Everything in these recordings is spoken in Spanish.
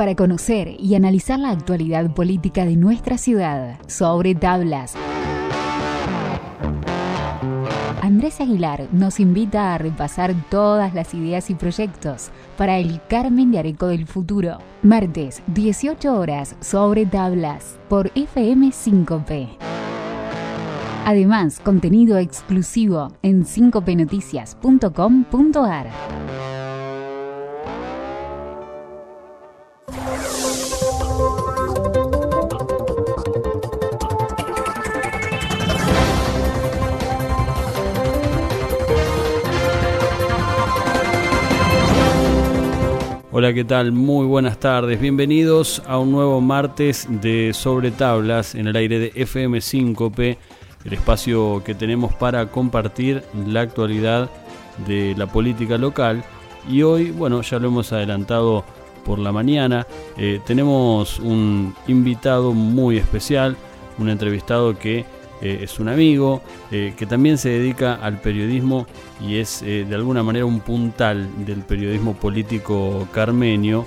para conocer y analizar la actualidad política de nuestra ciudad sobre tablas. Andrés Aguilar nos invita a repasar todas las ideas y proyectos para el Carmen de Areco del futuro. Martes, 18 horas, sobre tablas, por FM 5P. Además, contenido exclusivo en 5pnoticias.com.ar. Hola, ¿qué tal? Muy buenas tardes. Bienvenidos a un nuevo martes de Sobre Tablas en el aire de FM 5P, el espacio que tenemos para compartir la actualidad de la política local. Y hoy, bueno, ya lo hemos adelantado por la mañana, eh, tenemos un invitado muy especial, un entrevistado que eh, es un amigo, eh, que también se dedica al periodismo y es eh, de alguna manera un puntal del periodismo político carmenio,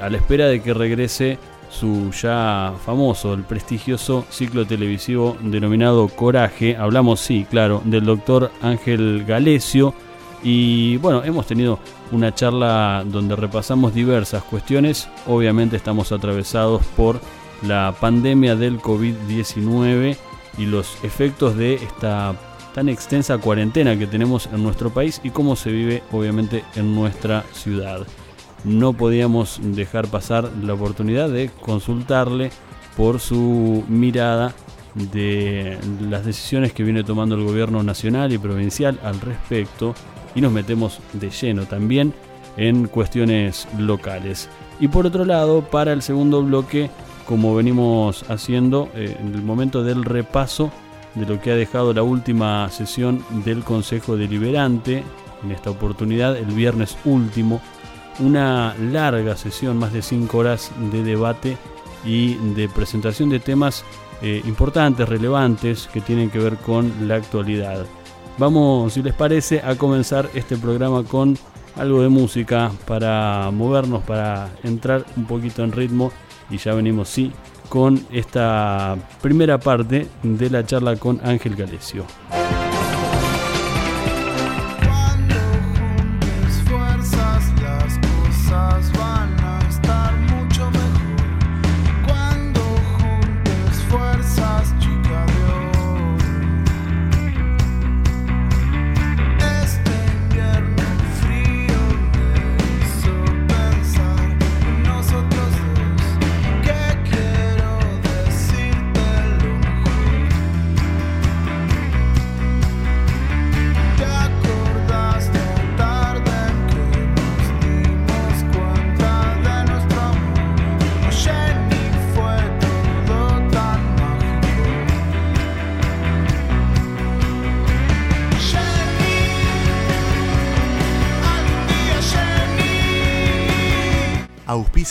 a la espera de que regrese su ya famoso, el prestigioso ciclo televisivo denominado Coraje. Hablamos, sí, claro, del doctor Ángel Galesio. Y bueno, hemos tenido una charla donde repasamos diversas cuestiones. Obviamente estamos atravesados por la pandemia del COVID-19 y los efectos de esta tan extensa cuarentena que tenemos en nuestro país y cómo se vive obviamente en nuestra ciudad. No podíamos dejar pasar la oportunidad de consultarle por su mirada de las decisiones que viene tomando el gobierno nacional y provincial al respecto y nos metemos de lleno también en cuestiones locales. Y por otro lado, para el segundo bloque como venimos haciendo eh, en el momento del repaso de lo que ha dejado la última sesión del Consejo Deliberante, en esta oportunidad el viernes último, una larga sesión, más de cinco horas de debate y de presentación de temas eh, importantes, relevantes, que tienen que ver con la actualidad. Vamos, si les parece, a comenzar este programa con algo de música para movernos, para entrar un poquito en ritmo y ya venimos, sí, con esta primera parte de la charla con Ángel Galesio.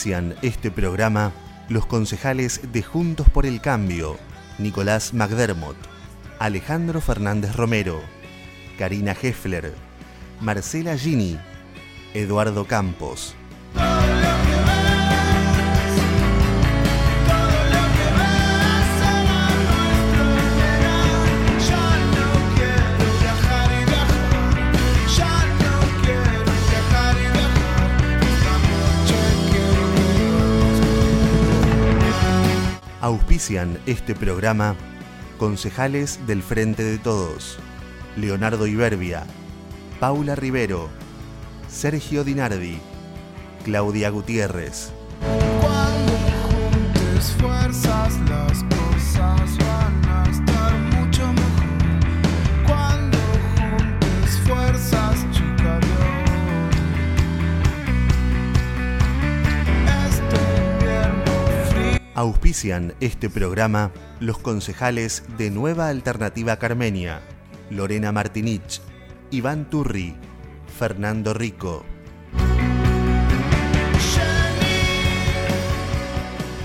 Este programa los concejales de Juntos por el Cambio, Nicolás McDermott, Alejandro Fernández Romero, Karina Heffler, Marcela Gini, Eduardo Campos. Auspician este programa concejales del Frente de Todos, Leonardo Iberbia, Paula Rivero, Sergio Dinardi, Claudia Gutiérrez. Auspician este programa los concejales de Nueva Alternativa Carmenia, Lorena Martinich, Iván Turri, Fernando Rico.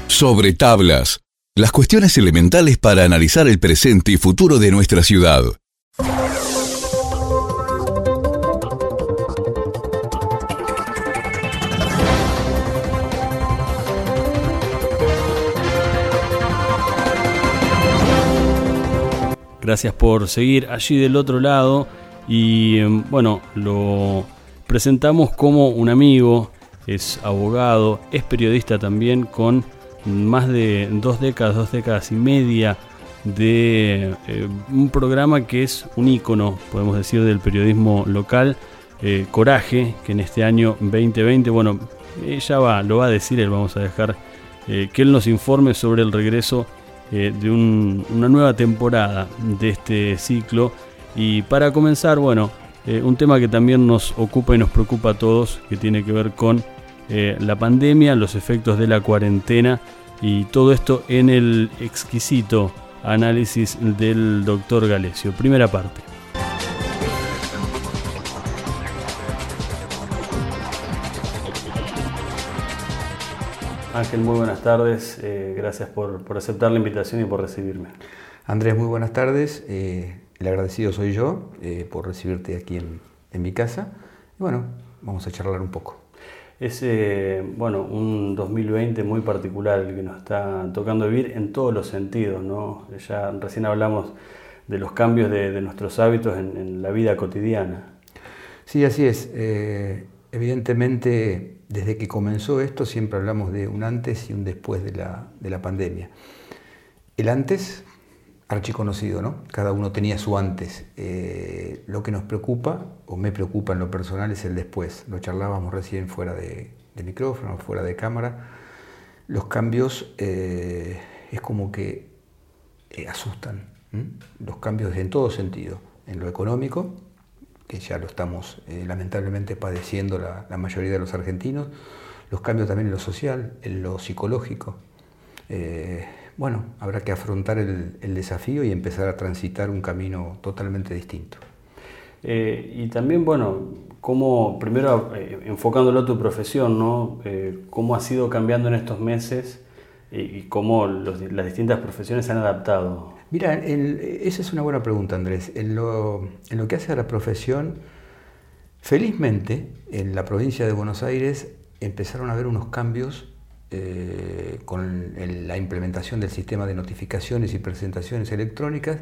Sobre tablas, las cuestiones elementales para analizar el presente y futuro de nuestra ciudad. Gracias por seguir allí del otro lado. Y em, bueno, lo presentamos como un amigo, es abogado, es periodista también con más de dos décadas, dos décadas y media de eh, un programa que es un ícono, podemos decir, del periodismo local, eh, Coraje, que en este año 2020, bueno, ella va, lo va a decir, él vamos a dejar eh, que él nos informe sobre el regreso de una nueva temporada de este ciclo. Y para comenzar, bueno, un tema que también nos ocupa y nos preocupa a todos, que tiene que ver con la pandemia, los efectos de la cuarentena y todo esto en el exquisito análisis del doctor Galesio. Primera parte. Ángel, muy buenas tardes. Eh, gracias por, aceptar la invitación y por recibirme. Andrés, muy buenas tardes. Eh, el agradecido soy yo eh, por recibirte aquí en, en mi casa. Y bueno, vamos a charlar un poco. Es eh, bueno, un 2020 muy particular el que nos está tocando vivir en todos los sentidos. ¿no? Ya recién hablamos de los cambios de, nuestros hábitos en, la vida cotidiana. Sí, así es. Evidentemente, desde que comenzó esto siempre hablamos de un antes y un después de la, de la pandemia. El antes archiconocido, ¿no? Cada uno tenía su antes. Eh, lo que nos preocupa, o me preocupa en lo personal, es el después. Lo charlábamos recién fuera de, micrófono, fuera de cámara. Los cambios eh, es como que eh, asustan. Los cambios en todo sentido. En lo económico, que ya lo estamos lamentablemente padeciendo la, mayoría de los argentinos. Los cambios también en lo social, en lo psicológico bueno, habrá que afrontar el, desafío y empezar a transitar un camino totalmente distinto. Eh, y también, bueno, cómo, primero eh, enfocándolo a tu profesión, ¿no? Eh, ¿Cómo ha sido cambiando en estos meses y, cómo las distintas profesiones se han adaptado? Mira, esa es una buena pregunta, Andrés. En lo, que hace a la profesión, felizmente, en la provincia de Buenos Aires empezaron a haber unos cambios eh, con la implementación del sistema de notificaciones y presentaciones electrónicas,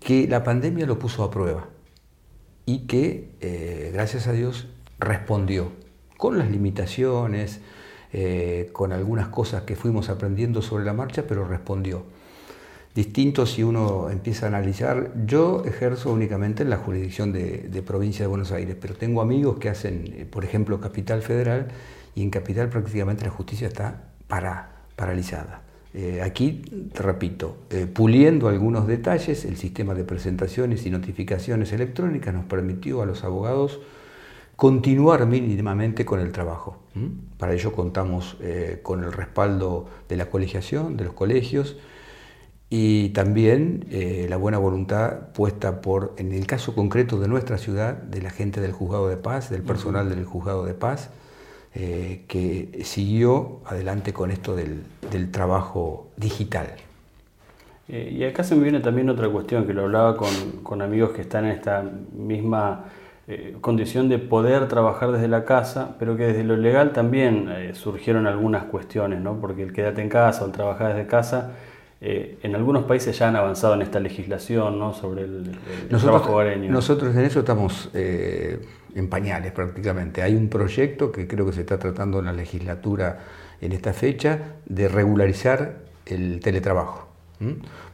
que la pandemia lo puso a prueba y que, eh, gracias a Dios, respondió con las limitaciones, eh, con algunas cosas que fuimos aprendiendo sobre la marcha, pero respondió. Distinto si uno empieza a analizar, yo ejerzo únicamente en la jurisdicción de, provincia de Buenos Aires, pero tengo amigos que hacen, por ejemplo, Capital Federal, y en Capital prácticamente la justicia está para, paralizada. Eh, aquí, te repito, eh, puliendo algunos detalles, el sistema de presentaciones y notificaciones electrónicas nos permitió a los abogados continuar mínimamente con el trabajo. Para ello contamos eh, con el respaldo de la colegiación, de los colegios, y también la buena voluntad puesta por, en el caso concreto de nuestra ciudad, de la gente del juzgado de paz, del personal del juzgado de paz, eh, que siguió adelante con esto del, trabajo digital. Eh, y acá se me viene también otra cuestión, que lo hablaba con, amigos que están en esta misma eh, condición de poder trabajar desde la casa, pero que desde lo legal también surgieron algunas cuestiones, ¿no? porque el quédate en casa o el trabajar desde casa, en algunos países ya han avanzado en esta legislación ¿no? sobre el, trabajo hogareño. Nosotros en eso estamos en pañales prácticamente. Hay un proyecto que creo que se está tratando en la legislatura en esta fecha de regularizar el teletrabajo.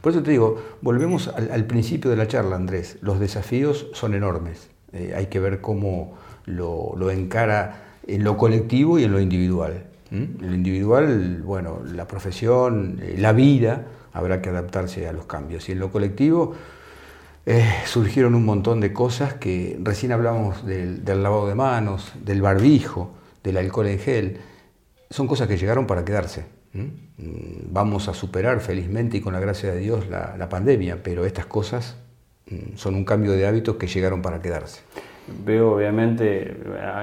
Por eso te digo, volvemos al, principio de la charla, Andrés. Los desafíos son enormes. Eh, hay que ver cómo lo, encara en lo colectivo y en lo individual. En lo individual, bueno, la profesión, eh, la vida, habrá que adaptarse a los cambios. Y en lo colectivo, eh, surgieron un montón de cosas que recién hablamos del, lavado de manos, del barbijo, del alcohol en gel. Son cosas que llegaron para quedarse. Mm, vamos a superar felizmente y con la gracia de Dios la pandemia, pero estas cosas mm, son un cambio de hábitos que llegaron para quedarse veo obviamente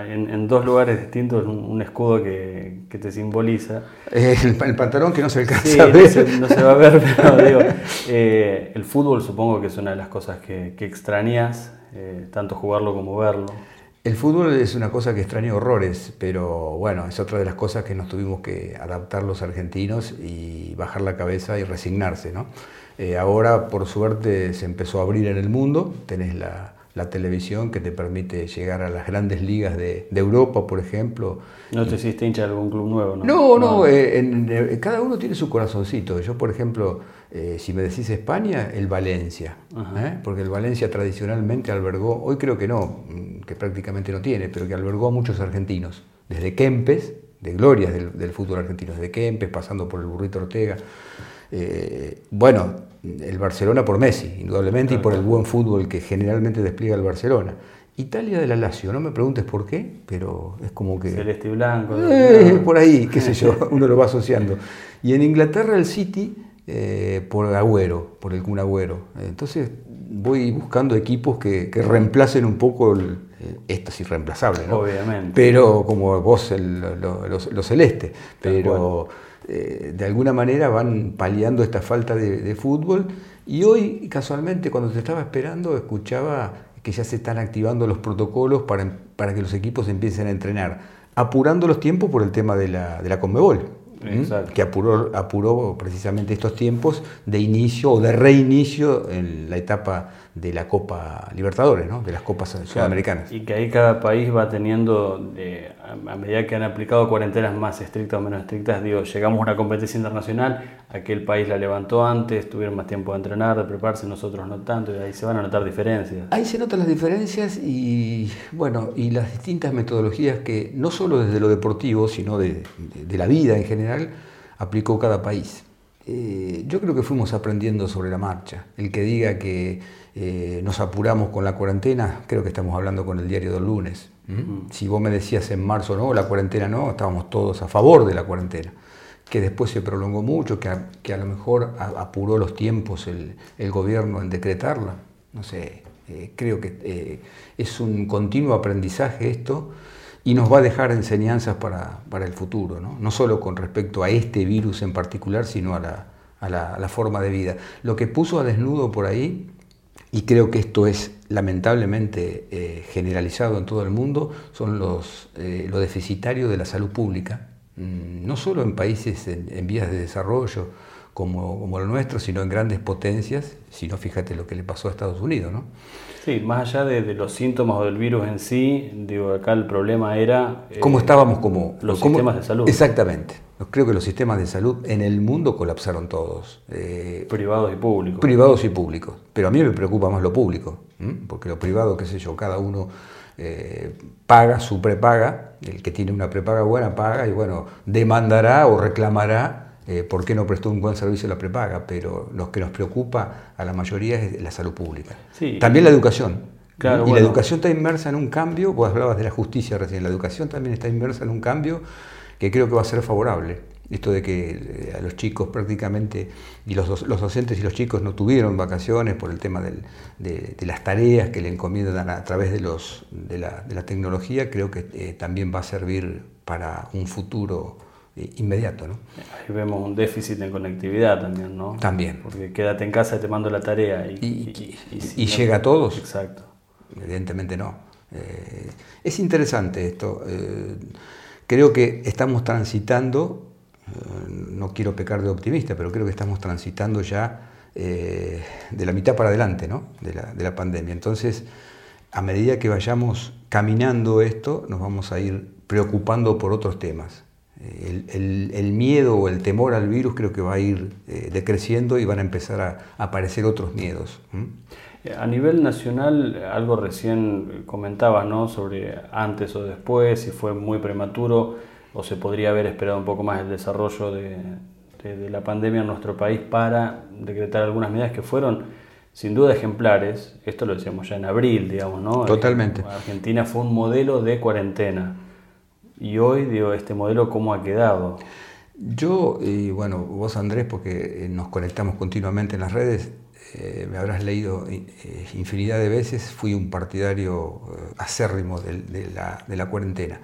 en, dos lugares distintos un, escudo que, te simboliza. El, pantalón que no se alcanza a ver. No se, va a ver, pero digo, eh, el fútbol supongo que es una de las cosas que, que extrañas, eh, tanto jugarlo como verlo. El fútbol es una cosa que extraña horrores, pero bueno, es otra de las cosas que nos tuvimos que adaptar los argentinos y bajar la cabeza y resignarse. ¿no? Eh, ahora, por suerte, se empezó a abrir en el mundo, tenés la, la televisión que te permite llegar a las grandes ligas de, Europa, por ejemplo. ¿No te hiciste hincha de algún club nuevo? No, no, no eh, eh, cada uno tiene su corazoncito. Yo, por ejemplo, eh, si me decís España, el Valencia, porque el Valencia tradicionalmente albergó, hoy creo que no, mm, que prácticamente no tiene, pero que albergó a muchos argentinos, desde Kempes, de glorias del, del fútbol argentino, desde Kempes, pasando por el Burrito Ortega. Bueno, el Barcelona por Messi, indudablemente, y por el buen fútbol que generalmente despliega el Barcelona. Italia de la Lazio, no me preguntes por qué, pero es como que... Celeste y blanco. Eh, por ahí, qué sé yo, uno lo va asociando. Y en Inglaterra el City eh, por Agüero, por el Kun Agüero. Entonces voy buscando equipos que, reemplacen un poco el, eh, esto es irreemplazable, ¿no? Obviamente. Pero como vos, el, lo, celeste. Pero eh, de alguna manera van paliando esta falta de, fútbol. Y hoy, casualmente, cuando te estaba esperando, escuchaba que ya se están activando los protocolos para, para que los equipos empiecen a entrenar, apurando los tiempos por el tema de la, de la Conmebol que apuró, apuró precisamente estos tiempos de inicio o de reinicio en la etapa de la Copa Libertadores, ¿no? de las Copas sudamericanas. Y que ahí cada país va teniendo, eh, a medida que han aplicado cuarentenas más estrictas o menos estrictas, digo, llegamos a una competencia internacional, aquel país la levantó antes, tuvieron más tiempo de entrenar, de prepararse, nosotros no tanto, y ahí se van a notar diferencias. Ahí se notan las diferencias y, bueno, y las distintas metodologías que no solo desde lo deportivo, sino de, de la vida en general, aplicó cada país. Eh, yo creo que fuimos aprendiendo sobre la marcha. El que diga que eh, nos apuramos con la cuarentena, creo que estamos hablando con el diario del lunes. Si vos me decías en marzo no, la cuarentena no, estábamos todos a favor de la cuarentena. Que después se prolongó mucho, que a, que a lo mejor apuró los tiempos el, gobierno en decretarla. No sé, eh, creo que es un continuo aprendizaje esto y nos va a dejar enseñanzas para, el futuro, ¿no? no solo con respecto a este virus en particular, sino a la, forma de vida. Lo que puso a desnudo por ahí, y creo que esto es lamentablemente eh, generalizado en todo el mundo, son los, eh, lo deficitario de la salud pública, mm, no solo en países en, vías de desarrollo como, como lo nuestro, sino en grandes potencias, sino fíjate lo que le pasó a Estados Unidos. ¿no? Sí, más allá de, los síntomas o del virus en sí, digo, acá el problema era... Eh, ¿Cómo estábamos como... Los sistemas de salud. Exactamente. Creo que los sistemas de salud en el mundo colapsaron todos. Eh, privados y públicos. Privados y públicos. Pero a mí me preocupa más lo público, porque lo privado, qué sé yo, cada uno eh, paga su prepaga, el que tiene una prepaga buena paga y bueno, demandará o reclamará eh, por qué no prestó un buen servicio la prepaga, pero lo que nos preocupa a la mayoría es la salud pública. También la educación. y la educación está inmersa en un cambio, vos hablabas de la justicia recién, la educación también está inmersa en un cambio que creo que va a ser favorable. Esto de que eh, a los chicos prácticamente, y los, los, docentes y los chicos no tuvieron vacaciones por el tema de, las tareas que le encomiendan a, través de, los, de, la, tecnología, creo que eh, también va a servir para un futuro eh, inmediato. ¿no? Ahí vemos un déficit en conectividad también, ¿no? También. Porque quédate en casa y te mando la tarea. ¿Y, y, llega a todos? Exacto. Evidentemente no. Eh, es interesante esto. Eh, creo que estamos transitando, no quiero pecar de optimista, pero creo que estamos transitando ya de la mitad para adelante ¿no? de, la, de la pandemia. Entonces, a medida que vayamos caminando esto, nos vamos a ir preocupando por otros temas el, miedo o el temor al virus creo que va a ir eh, decreciendo y van a empezar a, aparecer otros miedos. A nivel nacional, algo recién comentabas, ¿no? Sobre antes o después, si fue muy prematuro o se podría haber esperado un poco más el desarrollo de, la pandemia en nuestro país para decretar algunas medidas que fueron sin duda ejemplares. Esto lo decíamos ya en abril, digamos, ¿no? Totalmente. Argentina fue un modelo de cuarentena. Y hoy, digo, este modelo, ¿cómo ha quedado? Yo, y bueno, vos Andrés, porque eh, nos conectamos continuamente en las redes, eh, me habrás leído eh, infinidad de veces, fui un partidario acérrimo de, la, cuarentena.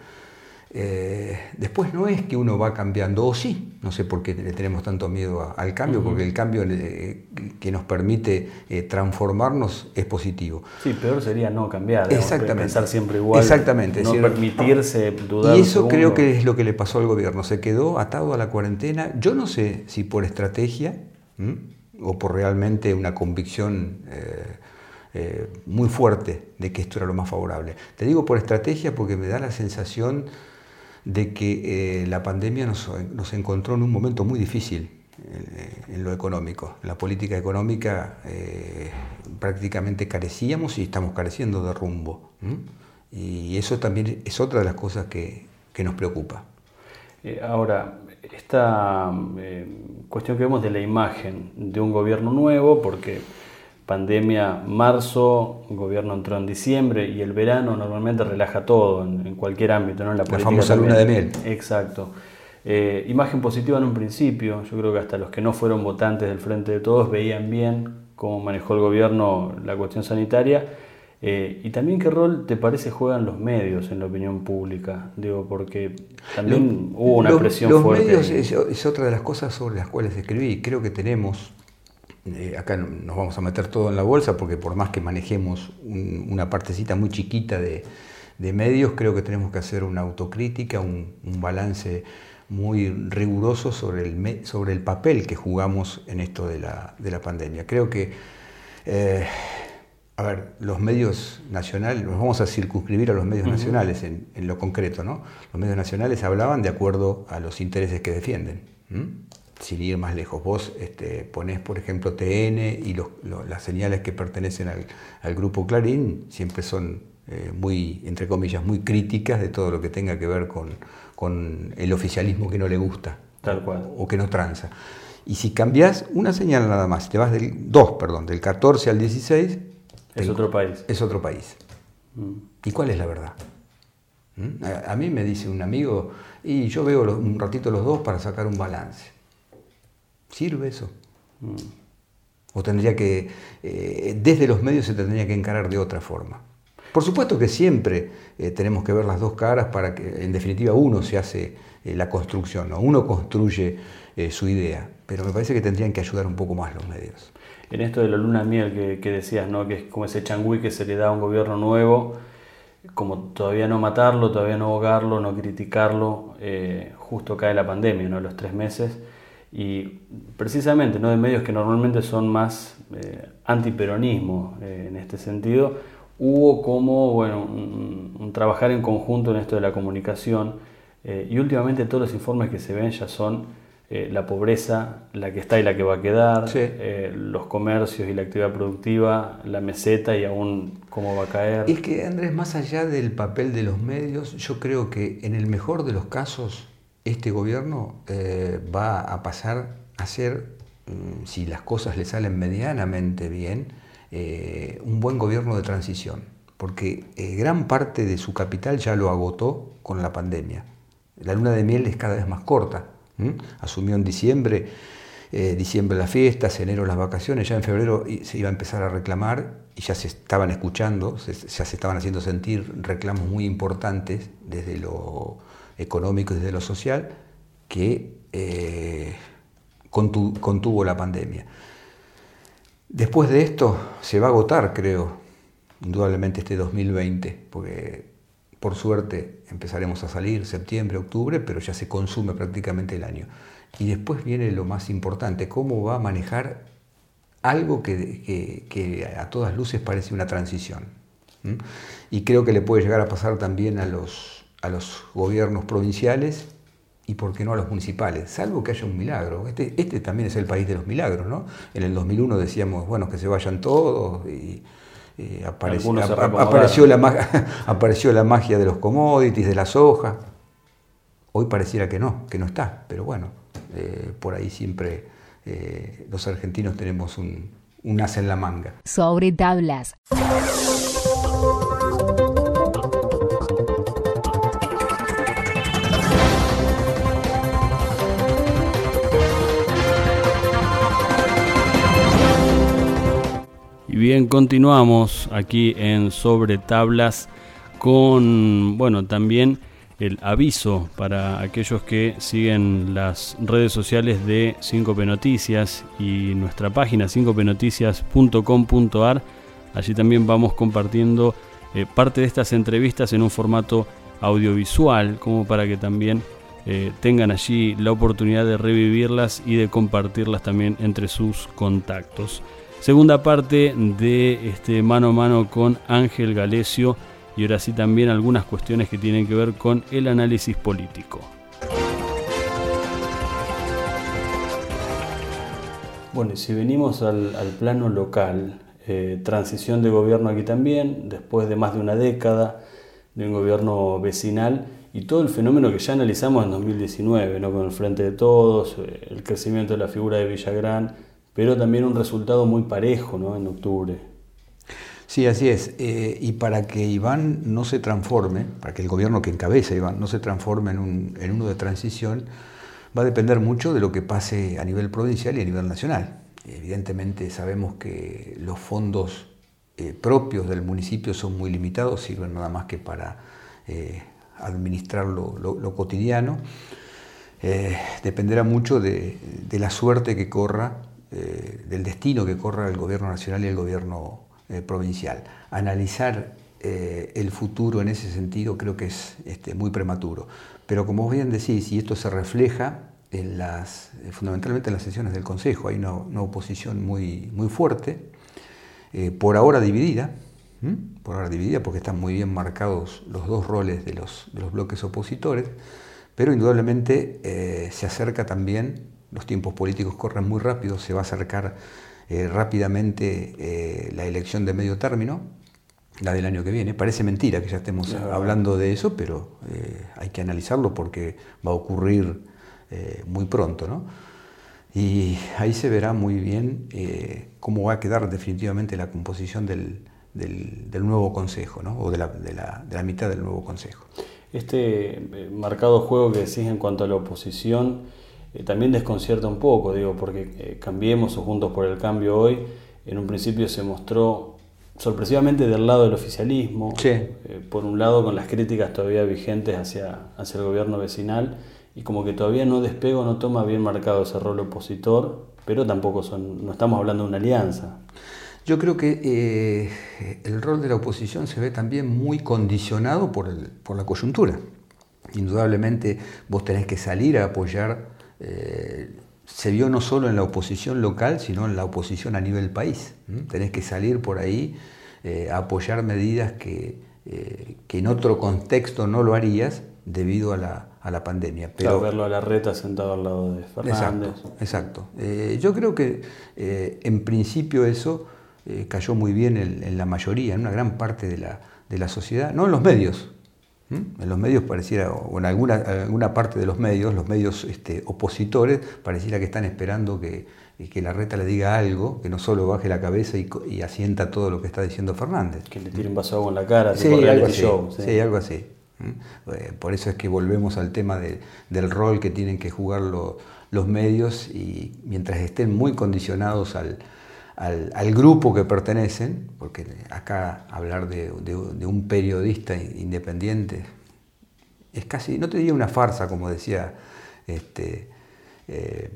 Eh, después no es que uno va cambiando, o sí, no sé por qué le tenemos tanto miedo al cambio, porque el cambio eh, que nos permite eh, transformarnos es positivo. Sí, peor sería no cambiar, Exactamente. pensar siempre igual, Exactamente, no permitirse dudar. Y eso creo que es lo que le pasó al gobierno, se quedó atado a la cuarentena, yo no sé si por estrategia o por realmente una convicción muy fuerte de que esto era lo más favorable. Te digo por estrategia porque me da la sensación de que eh, la pandemia nos, encontró en un momento muy difícil eh, en lo económico. La política económica eh, prácticamente carecíamos y estamos careciendo de rumbo. Y eso también es otra de las cosas que, que nos preocupa. ahora, esta cuestión que vemos de la imagen de un gobierno nuevo, porque pandemia marzo, el gobierno entró en diciembre y el verano normalmente relaja todo en, cualquier ámbito, ¿no? la, famosa luna de miel. Exacto. Eh, imagen positiva en un principio, yo creo que hasta los que no fueron votantes del Frente de Todos veían bien cómo manejó el gobierno la cuestión sanitaria. Eh, y también qué rol te parece juegan los medios en la opinión pública, digo, porque también hubo una presión fuerte. Los medios es, otra de las cosas sobre las cuales escribí. Creo que tenemos eh, acá nos vamos a meter todo en la bolsa porque por más que manejemos una partecita muy chiquita de, medios, creo que tenemos que hacer una autocrítica, un, balance muy riguroso sobre el, sobre el papel que jugamos en esto de la, pandemia. Creo que, eh, a ver, los medios nacionales, nos vamos a circunscribir a los medios nacionales en, lo concreto, ¿no? Los medios nacionales hablaban de acuerdo a los intereses que defienden sin ir más lejos, vos este, ponés, por ejemplo, TN y las señales que pertenecen al, grupo Clarín siempre son eh, muy, entre comillas, muy críticas de todo lo que tenga que ver con, el oficialismo que no le gusta. Tal cual. O, que no tranza. Y si cambias una señal nada más, te vas del 2, perdón, del 14 al 16... Es otro país. Es otro país. Mm. ¿Y cuál es la verdad? ¿Mm? A, mí me dice un amigo, y yo veo un ratito los dos para sacar un balance. ¿Sirve eso? Mm. O tendría que, eh, desde los medios se tendría que encarar de otra forma. Por supuesto que siempre eh, tenemos que ver las dos caras para que, en definitiva, uno se hace eh, la construcción, ¿no? uno construye su idea, pero me parece que tendrían que ayudar un poco más los medios. En esto de la luna miel que, decías, ¿no? que es como ese changüí que se le da a un gobierno nuevo, como todavía no matarlo, todavía no ahogarlo, no criticarlo, justo cae la pandemia, ¿no? los tres meses y precisamente ¿no? de medios que normalmente son más eh, antiperonismo eh, en este sentido, hubo como bueno, un, trabajar en conjunto en esto de la comunicación eh, y últimamente todos los informes que se ven ya son la pobreza, la que está y la que va a quedar, los comercios y la actividad productiva, la meseta y aún cómo va a caer. Es que Andrés, más allá del papel de los medios, yo creo que en el mejor de los casos este gobierno eh, va a pasar a ser, mm, si las cosas le salen medianamente bien, eh, un buen gobierno de transición, porque eh, gran parte de su capital ya lo agotó con la pandemia. La luna de miel es cada vez más corta. Asumió en diciembre, diciembre las fiestas, enero las vacaciones, ya en febrero se iba a empezar a reclamar y ya se estaban escuchando, ya se estaban haciendo sentir reclamos muy importantes desde lo económico y desde lo social que eh, contuvo la pandemia. Después de esto se va a agotar, creo, indudablemente este 2020, porque por suerte empezaremos a salir septiembre, octubre, pero ya se consume prácticamente el año. Y después viene lo más importante, cómo va a manejar algo que, a todas luces parece una transición. Y creo que le puede llegar a pasar también a los a los gobiernos provinciales y por qué no a los municipales, salvo que haya un milagro. Este, este también es el país de los milagros, ¿no? En el 2001 decíamos, bueno, que se vayan todos y, apareció, apareció, la, apareció la magia de los commodities, de la soja. Hoy pareciera que no, que no está, pero bueno, eh, por ahí siempre eh, los argentinos tenemos un, un as en la manga. Sobre tablas. Bien, continuamos aquí en Sobre Tablas con, bueno, también el aviso para aquellos que siguen las redes sociales de 5P Noticias y nuestra página 5pnoticias.com.ar. Allí también vamos compartiendo eh, parte de estas entrevistas en un formato audiovisual, como para que también eh, tengan allí la oportunidad de revivirlas y de compartirlas también entre sus contactos. Segunda parte de este mano a mano con Ángel Galesio y ahora sí también algunas cuestiones que tienen que ver con el análisis político. Bueno, y si venimos al, plano local, eh, transición de gobierno aquí también, después de más de una década de un gobierno vecinal y todo el fenómeno que ya analizamos en 2019, ¿no? con el Frente de Todos, eh, el crecimiento de la figura de Villagrán, pero también un resultado muy parejo ¿no? en octubre. Sí, así es. Eh, y para que Iván no se transforme, para que el gobierno que encabeza Iván no se transforme en, un, en uno de transición, va a depender mucho de lo que pase a nivel provincial y a nivel nacional. Evidentemente sabemos que los fondos eh, propios del municipio son muy limitados, sirven nada más que para eh, administrar lo, cotidiano. dependerá mucho de, la suerte que corra, del destino que corra el gobierno nacional y el gobierno eh, provincial. Analizar eh, el futuro en ese sentido creo que es este, muy prematuro. Pero como bien decís, y esto se refleja eh, fundamentalmente en las sesiones del Consejo, hay una, oposición muy, muy fuerte, por ahora dividida, por ahora dividida porque están muy bien marcados los dos roles de los bloques opositores, pero indudablemente se acerca también, los tiempos políticos corren muy rápido, se va a acercar eh, rápidamente eh, la elección de medio término, la del año que viene. Parece mentira que ya estemos hablando de eso, pero eh, hay que analizarlo porque va a ocurrir muy pronto. ¿no? Y ahí se verá muy bien cómo va a quedar definitivamente la composición del, del, nuevo Consejo, ¿no? o de la, de, la, de la, mitad del nuevo Consejo. Este marcado juego que decís en cuanto a la oposición, eh, también desconcierta un poco, digo, porque eh, Cambiemos o Juntos por el Cambio hoy, en un principio se mostró sorpresivamente del lado del oficialismo, eh, por un lado con las críticas todavía vigentes hacia, hacia el gobierno vecinal, y como que todavía no despego, no toma bien marcado ese rol opositor, pero tampoco son, no estamos hablando de una alianza. Yo creo que el rol de la oposición se ve también muy condicionado por, el, por la coyuntura. Indudablemente vos tenés que salir a apoyar eh, se vio no solo en la oposición local, sino en la oposición a nivel país. Tenés que salir por ahí eh, a apoyar medidas que, eh, que, en otro contexto no lo harías debido a la, a la pandemia. Pero, verlo a la reta sentado al lado de Fernández. Exacto. yo creo que en principio eso cayó muy bien en, en, la mayoría, en una gran parte de la, de la sociedad, no en los medios, ¿Mm? En los medios pareciera, o en alguna, alguna parte de los medios, los medios este, opositores, pareciera que están esperando que, que, la reta le diga algo, que no solo baje la cabeza y, asienta todo lo que está diciendo Fernández. Que le tiren vaso agua en la cara, sí, algo así, sí. algo así. Eh, por eso es que volvemos al tema del rol que tienen que jugar los medios y mientras estén muy condicionados al, al, grupo que pertenecen, porque acá hablar de, un periodista independiente es casi, no te diría una farsa, como decía este, eh,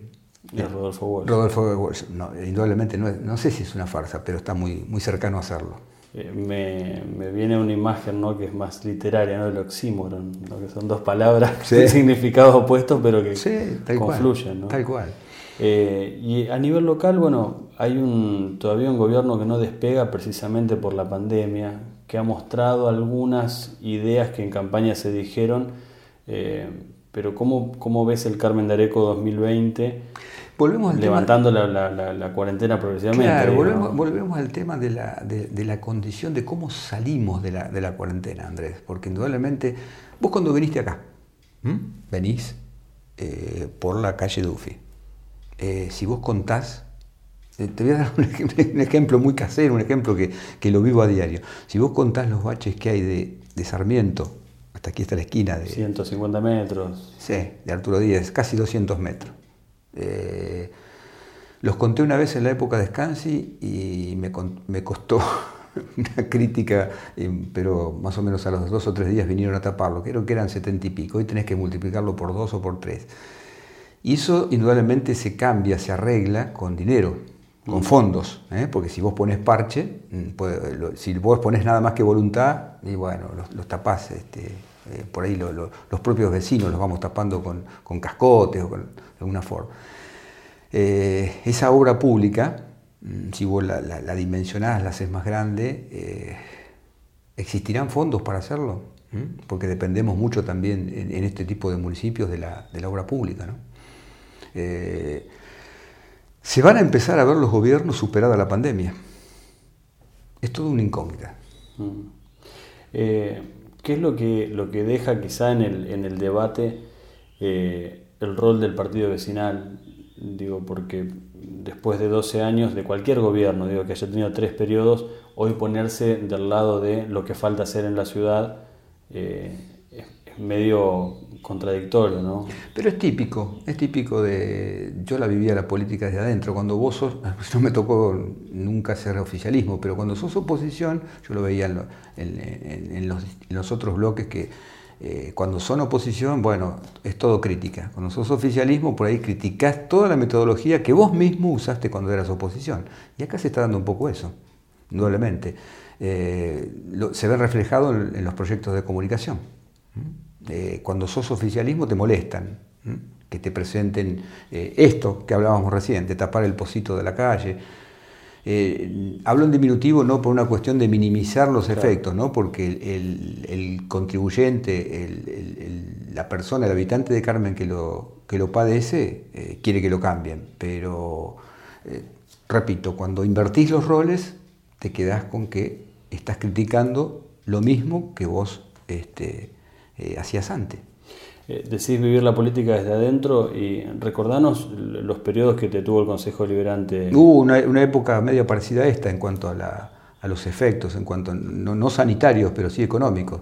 Rodolfo Walsh. Rodolfo Walsh. No, indudablemente no, no, sé si es una farsa, pero está muy, muy cercano a hacerlo. Eh, me, viene una imagen ¿no? que es más literaria, ¿no? el oxímoron, que son dos palabras de significados opuestos, pero que confluyen. Tal cual. Eh, y a nivel local, bueno, hay un, todavía un gobierno que no despega precisamente por la pandemia, que ha mostrado algunas ideas que en campaña se dijeron, eh, pero ¿cómo, ¿cómo, ves el Carmen de Areco 2020? Volvemos levantando la, la, cuarentena progresivamente. Claro, volvemos, volvemos, al tema de la, de, la condición de cómo salimos de la, de la cuarentena, Andrés, porque indudablemente, vos cuando viniste acá, venís eh, por la calle Duffy, eh, si vos contás, te voy a dar un, ejemplo muy casero, un ejemplo que, lo vivo a diario. Si vos contás los baches que hay de, Sarmiento, hasta aquí está la esquina de... 150 metros. Sí, de Arturo Díaz, casi 200 metros. Eh, los conté una vez en la época de Scansi y me, costó, una crítica, eh, pero más o menos a los dos o tres días vinieron a taparlo, creo que eran setenta y pico, hoy tenés que multiplicarlo por dos o por tres. Y eso indudablemente se cambia, se arregla con dinero, con mm. fondos, ¿eh? porque si vos pones parche, mm, si vos pones nada más que voluntad, y bueno, los, tapás, este, eh, por ahí los propios vecinos los vamos tapando con, con cascotes o con alguna forma. esa obra pública, Mm, si vos la, la, dimensionás, la haces más grande, eh, ¿existirán fondos para hacerlo? Porque dependemos mucho también en, este tipo de municipios de la, obra pública. Eh, se van a empezar a ver los gobiernos superada la pandemia. Es todo una incógnita. Mm. Eh, ¿Qué es lo que, lo que deja quizá en el, en el debate el rol del partido vecinal? Digo, porque después de 12 años de cualquier gobierno, digo que haya tenido tres periodos, hoy ponerse del lado de lo que falta hacer en la ciudad eh, medio contradictorio, ¿no? Pero es típico, es típico de... Yo la vivía la política desde adentro, cuando vos sos, no me tocó nunca ser oficialismo, pero cuando sos oposición, yo lo veía en los otros bloques que eh, cuando son oposición, bueno, es todo crítica. Cuando sos oficialismo, por ahí criticás toda la metodología que vos mismo usaste cuando eras oposición. Y acá se está dando un poco eso, indudablemente. Eh, se ve reflejado en, los proyectos de comunicación. Eh, cuando sos oficialismo te molestan que te presenten esto que hablábamos recién, de tapar el pocito de la calle, eh, hablo en diminutivo no por una cuestión de minimizar los efectos, ¿no? porque el, contribuyente, la persona, el habitante de Carmen que lo, que lo padece, eh, quiere que lo cambien. Pero, eh, repito, cuando invertís los roles, te quedás con que estás criticando lo mismo que vos este, hacías antes. Eh, decís vivir la política desde adentro y recordanos los periodos que te tuvo el Consejo Liberante. Hubo una, época media parecida a esta en cuanto a, los efectos, en cuanto no, sanitarios, pero sí económicos.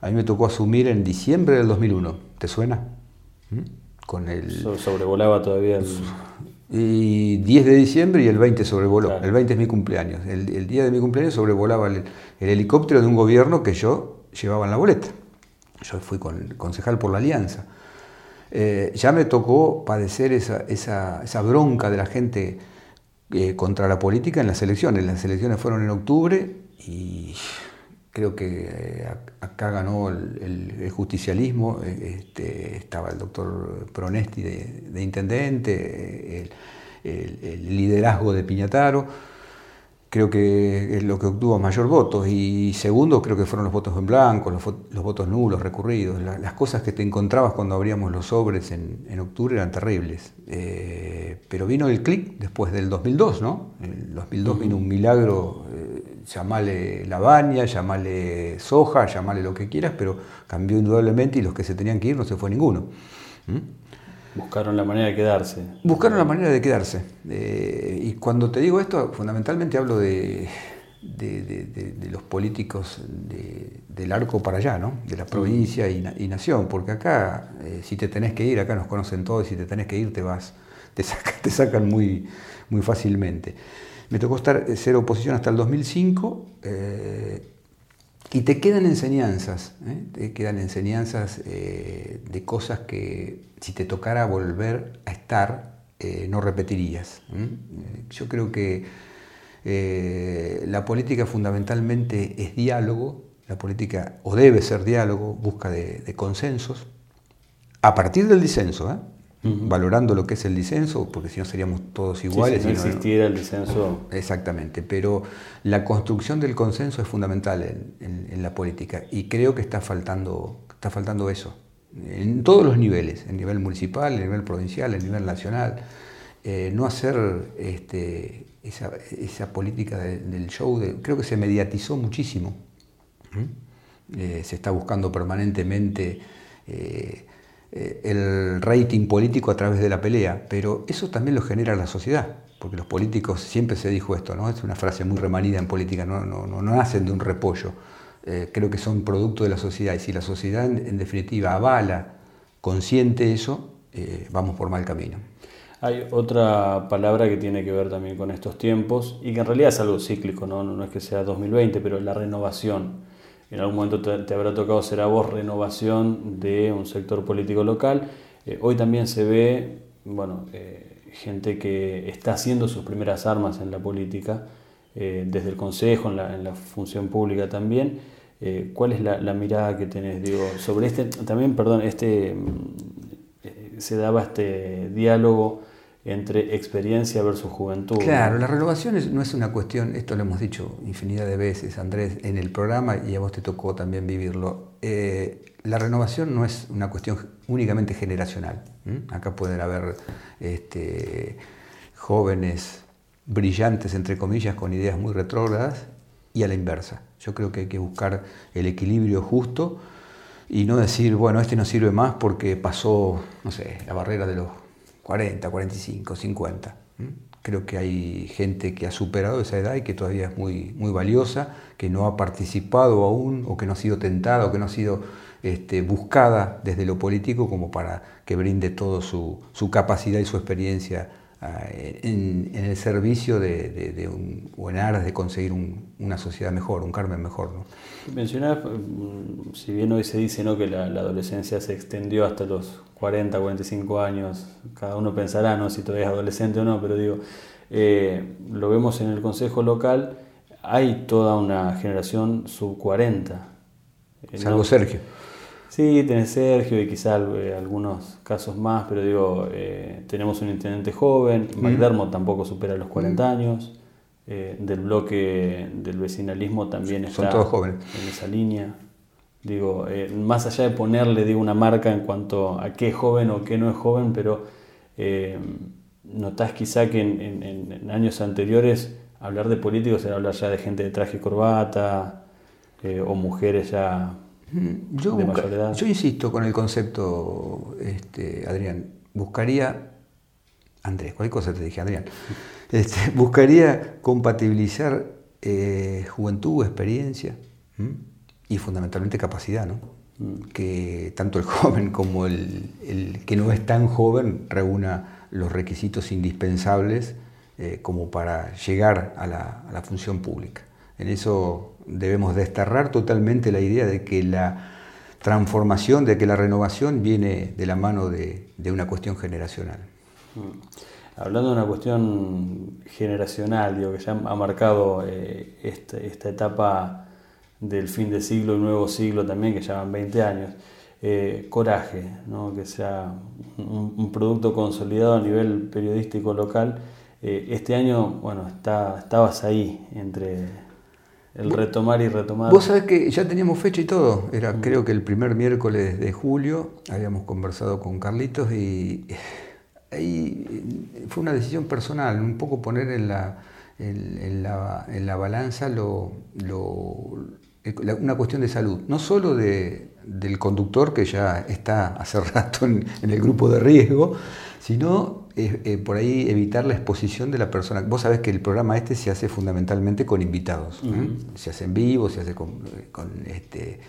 A mí me tocó asumir en diciembre del 2001. ¿Te suena? ¿Mm? Con el... sobrevolaba todavía el... Y 10 de diciembre y el 20 sobrevoló. El 20 es mi cumpleaños. El, día de mi cumpleaños sobrevolaba el helicóptero de un gobierno que yo llevaba en la boleta. Yo fui con, concejal por la Alianza. Eh, ya me tocó padecer esa, bronca de la gente eh, contra la política en las elecciones. Las elecciones fueron en octubre y creo que eh, acá ganó el, justicialismo. Este, estaba el doctor Pronesti de, intendente, el liderazgo de Piñataro creo que es lo que obtuvo mayor votos. Y segundo, creo que fueron los votos en blanco, los, votos nulos, recurridos. las cosas que te encontrabas cuando abríamos los sobres en, octubre eran terribles. Eh, pero vino el clic después del 2002, ¿no? En el 2002 vino un milagro, eh, llamale Lavagna, llamale soja, llamale lo que quieras, pero cambió indudablemente y los que se tenían que ir no se fue ninguno. Buscaron la manera de quedarse. Buscaron la manera de quedarse. Eh, y cuando te digo esto, fundamentalmente hablo de, de, los políticos del arco para allá, ¿no? de la provincia y, nación, porque acá, eh, si te tenés que ir, acá nos conocen todos, y si te tenés que ir, te vas, te, sacan muy, muy fácilmente. Me tocó estar, eh, ser oposición hasta el 2005. Y te quedan enseñanzas, ¿eh? te quedan enseñanzas eh, de cosas que si te tocara volver a estar, eh, no repetirías. Yo creo que la política fundamentalmente es diálogo, la política o debe ser diálogo, busca de, consensos, a partir del disenso, valorando lo que es el disenso, porque si no seríamos todos iguales. si no existiera el disenso. Exactamente, pero la construcción del consenso es fundamental en, la política y creo que está faltando, está faltando eso, en todos los niveles, en nivel municipal, en nivel provincial, en nivel nacional. Eh, no hacer este, esa, política del show, creo que se mediatizó muchísimo. Eh, se está buscando permanentemente eh, eh, el rating político a través de la pelea, pero eso también lo genera la sociedad, porque los políticos, siempre se dijo esto, ¿no? es una frase muy remanida en política, no, no, no nacen de un repollo, eh, creo que son producto de la sociedad, y si la sociedad en, definitiva avala, consciente eso, eh, vamos por mal camino. Hay otra palabra que tiene que ver también con estos tiempos y que en realidad es algo cíclico, no, no es que sea 2020, pero la renovación. En algún momento te, habrá tocado ser a vos renovación de un sector político local. Eh, hoy también se ve, bueno, eh, gente que está haciendo sus primeras armas en la política, eh, desde el Consejo, en la, función pública también. ¿Cuál es la, la, mirada que tenés, digo, sobre este, también, perdón, este, mm, se daba este diálogo entre experiencia versus juventud. Claro, la renovación no es una cuestión, esto lo hemos dicho infinidad de veces, Andrés, en el programa y a vos te tocó también vivirlo. Eh, la renovación no es una cuestión únicamente generacional. Acá pueden haber este, jóvenes brillantes, entre comillas, con ideas muy retrógradas y a la inversa. Yo creo que hay que buscar el equilibrio justo y no decir, bueno, este no sirve más porque pasó, no sé, la barrera de los 40, 45, 50. Creo que hay gente que ha superado esa edad y que todavía es muy, muy valiosa, que no ha participado aún o que no ha sido tentada o que no ha sido este, buscada desde lo político como para que brinde toda su, su capacidad y su experiencia ah, en, el servicio de, un, o en aras de conseguir una sociedad mejor, un Carmen mejor. ¿no? Mencionabas, mm, si bien hoy se dice ¿no? que la, la adolescencia se extendió hasta los 40, 45 años, cada uno pensará ¿no? si todavía es adolescente o no, pero digo, eh, lo vemos en el Consejo Local, hay toda una generación sub 40. Eh, Salvo Sergio. Sí, tenés Sergio y quizá eh, algunos casos más, pero digo, tenemos un intendente joven, McDermott tampoco supera los 40 años, del bloque del vecinalismo también está en esa línea. Digo, eh, más allá de ponerle digo, una marca en cuanto a qué es joven o qué no es joven, pero eh, notás quizá que en, años anteriores hablar de políticos era hablar ya de gente de traje y corbata eh, o mujeres ya mm, yo de. Yo insisto con el concepto, este, Adrián, buscaría, Andrés, cualquier cosa te dije, Adrián, este, buscaría compatibilizar juventud, experiencia y fundamentalmente capacidad, ¿no? Mm. que tanto el joven como el, que no es tan joven reúna los requisitos indispensables eh, como para llegar a la, función pública. En eso debemos desterrar totalmente la idea de que la transformación, de que la renovación viene de la mano de, una cuestión generacional. Mm. Hablando de una cuestión generacional, digo, que ya ha marcado eh, esta etapa del fin de siglo y nuevo siglo también, que llevan 20 años. Eh, coraje, ¿no? que sea un, producto consolidado a nivel periodístico local. Eh, este año, bueno, está, estabas ahí entre el retomar y retomar. Vos sabés que ya teníamos fecha y todo. Era mm. creo que el primer miércoles de julio habíamos conversado con Carlitos y ahí fue una decisión personal, un poco poner en la, en, la, en la, balanza lo, lo una cuestión de salud, no solo de, del conductor que ya está hace rato en, el grupo de riesgo, sino eh, eh, por ahí evitar la exposición de la persona. Vos sabés que el programa este se hace fundamentalmente con invitados, se hace en vivo, se hace con, este,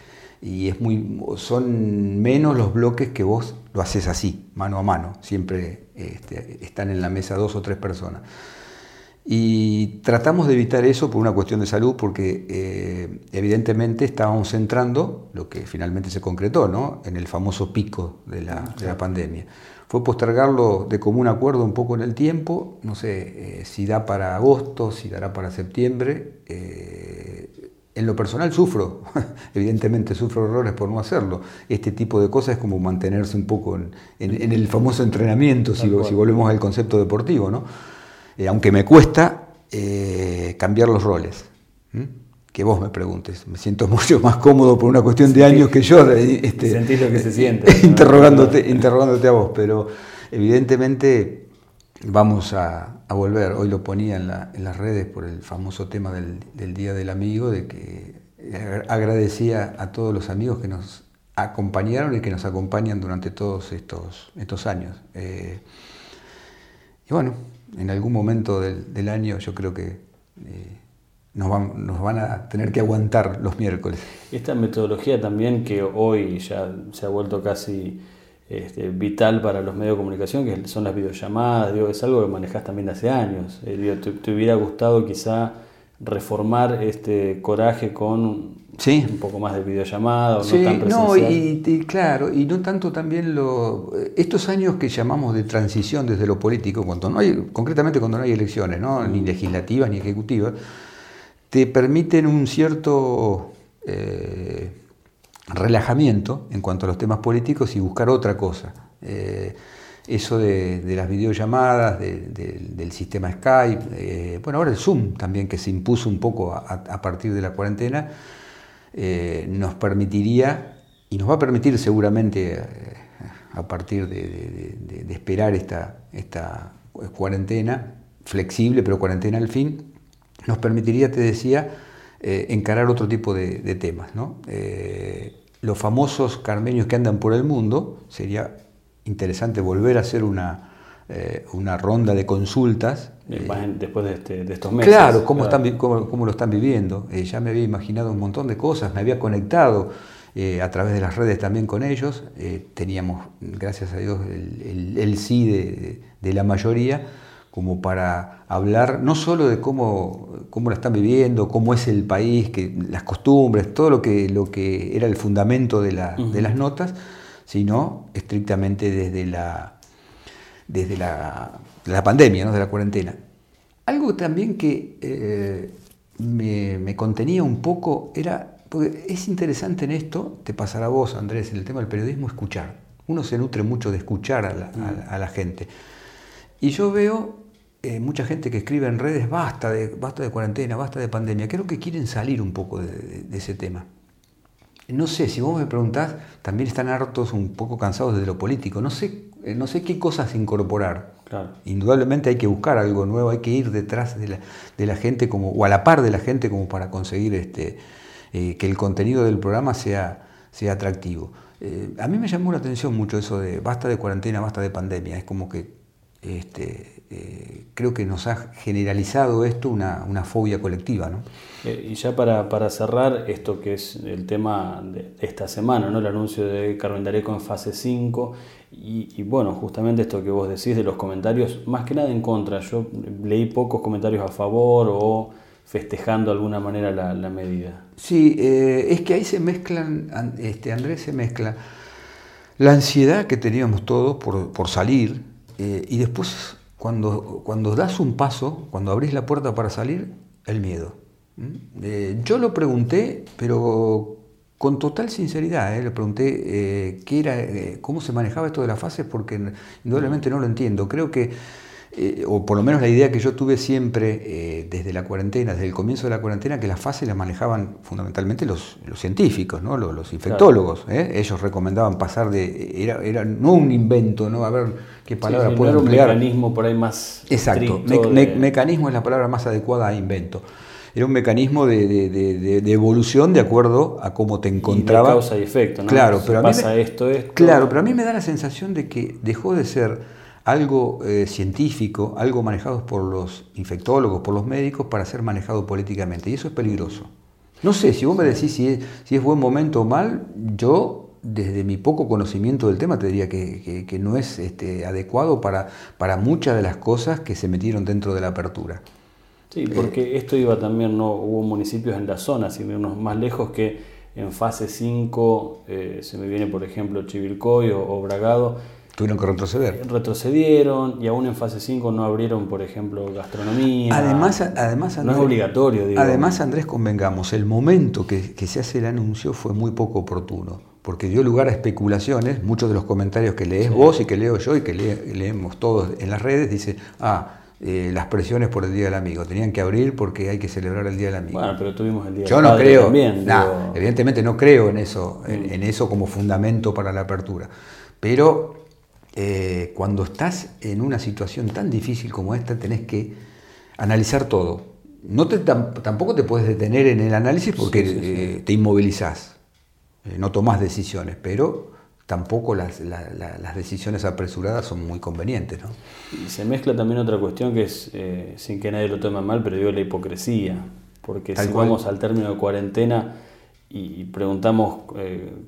y es muy, son menos los bloques que vos lo haces así, mano a mano, siempre este, están en la mesa dos o tres personas. Y tratamos de evitar eso por una cuestión de salud, porque eh, evidentemente estábamos entrando, lo que finalmente se concretó, ¿no? en el famoso pico de la, pandemia. Fue postergarlo de común acuerdo un poco en el tiempo, no sé eh, si da para agosto, si dará para septiembre. Eh, en lo personal sufro, evidentemente sufro errores por no hacerlo. Este tipo de cosas es como mantenerse un poco en, el famoso entrenamiento, si, si volvemos al concepto deportivo, ¿no? Eh, aunque me cuesta cambiar los roles. Que vos me preguntes. Me siento mucho más cómodo por una cuestión de años que yo. Este, Sentís lo que se siente. interrogándote, interrogándote a vos, pero evidentemente vamos a, volver. Hoy lo ponía en, las redes por el famoso tema del, Día del Amigo, de que agradecía a todos los amigos que nos acompañaron y que nos acompañan durante todos estos, estos años. Eh, y bueno, en algún momento del, año yo creo que eh, nos, van, nos van a tener que aguantar los miércoles. Esta metodología también que hoy ya se ha vuelto casi este, vital para los medios de comunicación, que son las videollamadas, digo, es algo que manejas también hace años. Eh, te, hubiera gustado quizá reformar este coraje con sí. un poco más de videollamada o sí, no tan presencial. No, y, claro, y no tanto también lo, estos años que llamamos de transición desde lo político, cuando no hay, concretamente cuando no hay elecciones, ¿no? ni legislativas ni ejecutivas, te permiten un cierto eh, relajamiento en cuanto a los temas políticos y buscar otra cosa. Eh, eso de, las videollamadas, del sistema Skype, eh, bueno, ahora el Zoom también que se impuso un poco a, partir de la cuarentena, nos permitiría, y nos va a permitir seguramente a partir de, esperar esta, esta cuarentena, flexible, pero cuarentena al fin, nos permitiría, te decía, eh, encarar otro tipo de, temas. Eh, los famosos carmeños que andan por el mundo, sería interesante volver a hacer una, eh, una ronda de consultas. Después de, este, estos meses. Claro, cómo, Están, cómo, lo están viviendo. ya me había imaginado un montón de cosas, me había conectado a través de las redes también con ellos. teníamos, gracias a Dios, el, sí de la mayoría como para hablar no solo de cómo, cómo la están viviendo, cómo es el país, que, las costumbres, todo lo que, lo que era el fundamento de, las notas, sino estrictamente desde la, desde la, pandemia, ¿no? de la cuarentena. Algo también que eh, me, contenía un poco era, porque es interesante en esto, te pasará a vos Andrés, en el tema del periodismo, escuchar. Uno se nutre mucho de escuchar a la, a la gente. Y yo veo eh, mucha gente que escribe en redes, basta de, basta de cuarentena, basta de pandemia. Creo que quieren salir un poco de, ese tema. No sé, si vos me preguntás, también están hartos, un poco cansados de lo político. No sé, eh, no sé qué cosas incorporar. Indudablemente hay que buscar algo nuevo, hay que ir detrás de la, gente como, o a la par de la gente como para conseguir este, eh, que el contenido del programa sea, sea atractivo. a mí me llamó la atención mucho eso de basta de cuarentena, basta de pandemia. Es como que este, eh, creo que nos ha generalizado esto una, fobia colectiva. ¿no? Eh, y ya para, cerrar, esto que es el tema de esta semana, ¿no? el anuncio de Carmen Dareco en fase 5, y, bueno, justamente esto que vos decís de los comentarios, más que nada en contra, yo leí pocos comentarios a favor o festejando de alguna manera la, medida. Sí, eh, es que ahí se mezclan, este, Andrés se mezcla la ansiedad que teníamos todos por, por salir, y después, cuando, cuando das un paso, cuando abrís la puerta para salir, el miedo. Eh, yo lo pregunté, pero con total sinceridad, eh, le pregunté qué era, cómo se manejaba esto de las fases, porque indudablemente no lo entiendo. Creo que eh, o por lo menos la idea que yo tuve siempre eh, desde la cuarentena, desde el comienzo de la cuarentena, que las fases las manejaban fundamentalmente los, científicos, ¿no? los, infectólogos. ¿eh? Ellos recomendaban pasar de. Era, era no un invento, ¿no? A ver qué palabra sí, puedo un mecanismo por ahí más. Exacto. mecanismo es la palabra más adecuada a invento. Era un mecanismo de, evolución de acuerdo a cómo te encontraba. Y causa y efecto, ¿no? Claro, pero pasa esto, esto. Claro, pero a mí me da la sensación de que dejó de ser algo eh, científico, algo manejado por los infectólogos, por los médicos, para ser manejado políticamente. Y eso es peligroso. No sé, si vos me decís si es, si es buen momento o mal, yo, desde mi poco conocimiento del tema, te diría que, no es este, adecuado para, para muchas de las cosas que se metieron dentro de la apertura. Sí, porque esto iba también, no hubo municipios en la zona, sino unos más lejos que en fase 5 eh, se me viene, por ejemplo, Chivilcoy o Bragado, Tuvieron que retroceder. Retrocedieron y aún en fase 5 no abrieron, por ejemplo, gastronomía. Además, además no es obligatorio. Digo. Además, Andrés, convengamos, el momento que, se hace el anuncio fue muy poco oportuno, porque dio lugar a especulaciones. Muchos de los comentarios que lees vos y que leo yo y que leemos todos en las redes, dice, ah, eh, las presiones por el Día del Amigo. Tenían que abrir porque hay que celebrar el Día del Amigo. Bueno, pero tuvimos el Día Yo no creo, también. evidentemente no creo en eso, en, eso como fundamento para la apertura. Pero eh, cuando estás en una situación tan difícil como esta, tenés que analizar todo. No te, tampoco te puedes detener en el análisis porque eh, te inmovilizás, eh, no tomás decisiones, pero tampoco las, decisiones apresuradas son muy convenientes. ¿no? Y se mezcla también otra cuestión que es, sin que nadie lo tome mal, pero digo la hipocresía, porque si vamos al término de cuarentena y preguntamos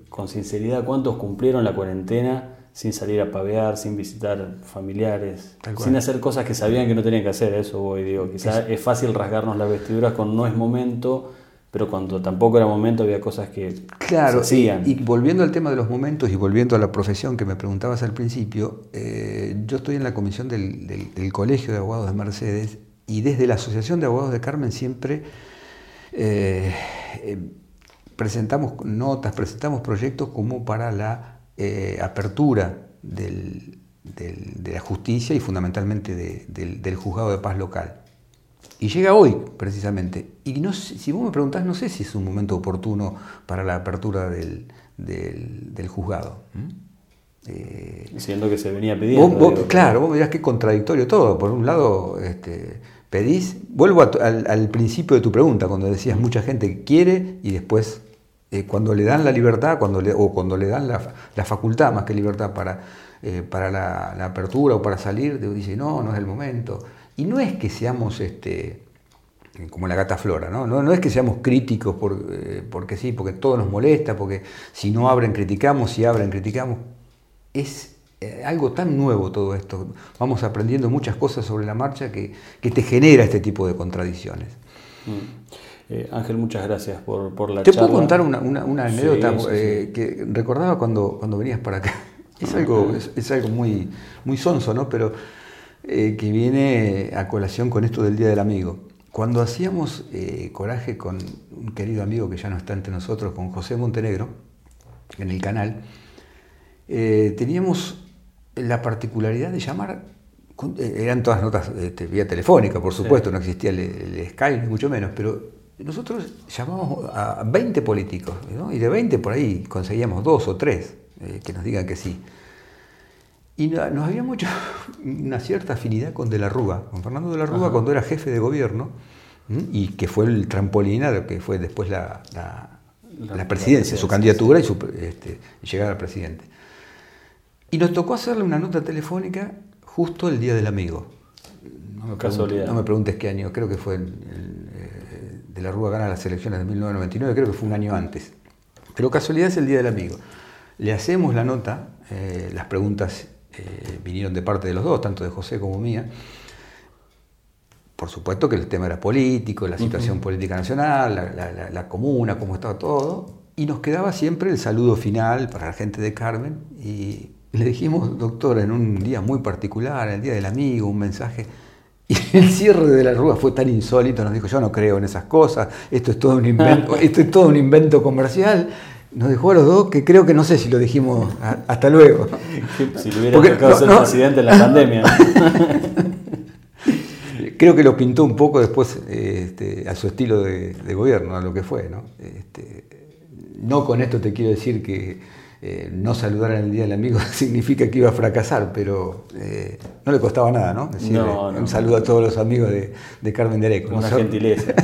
con sinceridad cuántos cumplieron la cuarentena, sin salir a pavear, sin visitar familiares, sin hacer cosas que sabían que no tenían que hacer, eso voy, digo, quizás es fácil rasgarnos las vestiduras con no es momento, pero cuando tampoco era momento había cosas que claro, se hacían. Y, volviendo al tema de los momentos y volviendo a la profesión que me preguntabas al principio, eh, yo estoy en la comisión del, Colegio de Abogados de Mercedes y desde la Asociación de Abogados de Carmen siempre eh, eh, presentamos notas, presentamos proyectos como para la eh, apertura de la justicia y fundamentalmente del, juzgado de paz local. Y llega hoy, precisamente. Y no, si vos me preguntás, no sé si es un momento oportuno para la apertura del, juzgado. Eh, Siendo que se venía pidiendo. claro, vos mirás qué contradictorio todo. Por un lado, este, pedís. Vuelvo al, principio de tu pregunta, cuando decías mucha gente quiere y después eh, cuando le dan la libertad cuando o cuando le dan la, facultad, más que libertad, para, eh, para la, apertura o para salir, dice, no, no es el momento. Y no es que seamos este, como la gata flora, ¿no? No, es que seamos críticos por, eh, porque sí, porque todo nos molesta, porque si no abren criticamos, si abren criticamos. Es algo tan nuevo todo esto. Vamos aprendiendo muchas cosas sobre la marcha que, te genera este tipo de contradicciones. Mm. Eh, Ángel, muchas gracias por, por la ¿Te charla. ¿Te puedo contar una, anécdota eh, que recordaba cuando, cuando venías para acá? Es algo, es, algo muy, muy sonso, ¿no? Pero eh, que viene a colación con esto del Día del Amigo. Cuando hacíamos coraje con un querido amigo que ya no está entre nosotros, con José Montenegro, en el canal, teníamos la particularidad de llamar eran todas notas este, vía telefónica, por supuesto, no existía el, el, Skype, ni mucho menos, pero nosotros llamamos a 20 políticos, y de 20 por ahí conseguíamos dos o tres eh, que nos digan que sí. Y nos había mucho una cierta afinidad con De la Rúa, con Fernando De la Rúa cuando era jefe de gobierno, y que fue el trampolín que fue después la, la, presidencia, su candidatura y su este, llegar al presidente. Y nos tocó hacerle una nota telefónica justo el Día del Amigo. No me, preguntes, no me preguntes qué año, creo que fue el, de la Rúa gana las elecciones de 1999, creo que fue un año antes. Pero casualidad es el Día del Amigo. Le hacemos la nota, eh, las preguntas eh, vinieron de parte de los dos, tanto de José como mía. Por supuesto que el tema era político, la situación política nacional, la, comuna, cómo estaba todo. Y nos quedaba siempre el saludo final para la gente de Carmen. Y le dijimos, doctora, en un día muy particular, el Día del Amigo, un mensaje y el cierre de la Rúa fue tan insólito, nos dijo, yo no creo en esas cosas, esto es todo un invento, esto es todo un invento comercial. Nos dejó a los dos que creo que no sé si lo dijimos hasta luego. Si lo hubiera tocado ser presidente en la pandemia. creo que lo pintó un poco después este, a su estilo de, gobierno, a lo que fue. ¿no? Este, no con esto te quiero decir que eh, no saludar en el Día del Amigo significa que iba a fracasar, pero eh, no le costaba nada, ¿no? un saludo a todos los amigos de, Carmen de Areco. Una gentileza.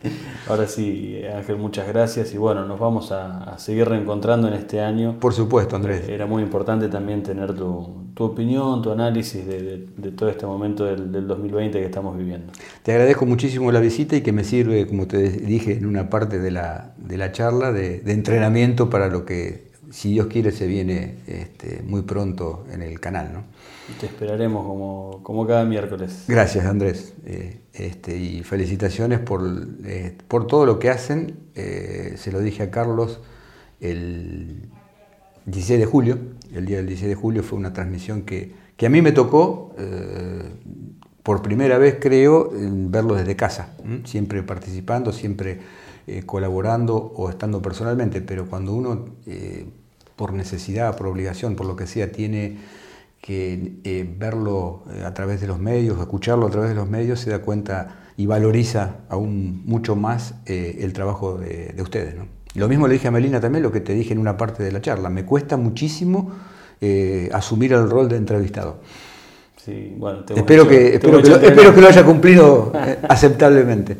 Ahora sí, Ángel, muchas gracias y bueno, nos vamos a, seguir reencontrando en este año. Por supuesto, Andrés. Era muy importante también tener tu, opinión, tu análisis de, todo este momento del, 2020 que estamos viviendo. Te agradezco muchísimo la visita y que me sirve, como te dije en una parte de la, de la charla, de entrenamiento para lo que si Dios quiere, se viene este, muy pronto en el canal. ¿no? Te esperaremos como, cada miércoles. Gracias, Andrés. Eh, este, y felicitaciones por, eh, por, todo lo que hacen. Eh, se lo dije a Carlos el 16 de julio. El día del 16 de julio fue una transmisión que, que a mí me tocó, por primera vez creo, verlo desde casa. Siempre participando, siempre colaborando o estando personalmente. Pero cuando uno por necesidad, por obligación, por lo que sea, tiene que eh, verlo eh, a través de los medios, escucharlo a través de los medios, se da cuenta y valoriza aún mucho más eh, el trabajo de, ustedes. Lo mismo le dije a Melina también, lo que te dije en una parte de la charla, me cuesta muchísimo asumir el rol de entrevistado. Sí, bueno, espero, que, espero, que, lo, espero que lo haya cumplido aceptablemente.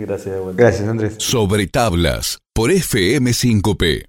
Gracias, Gracias, Andrés. Sobre tablas, por FM5P.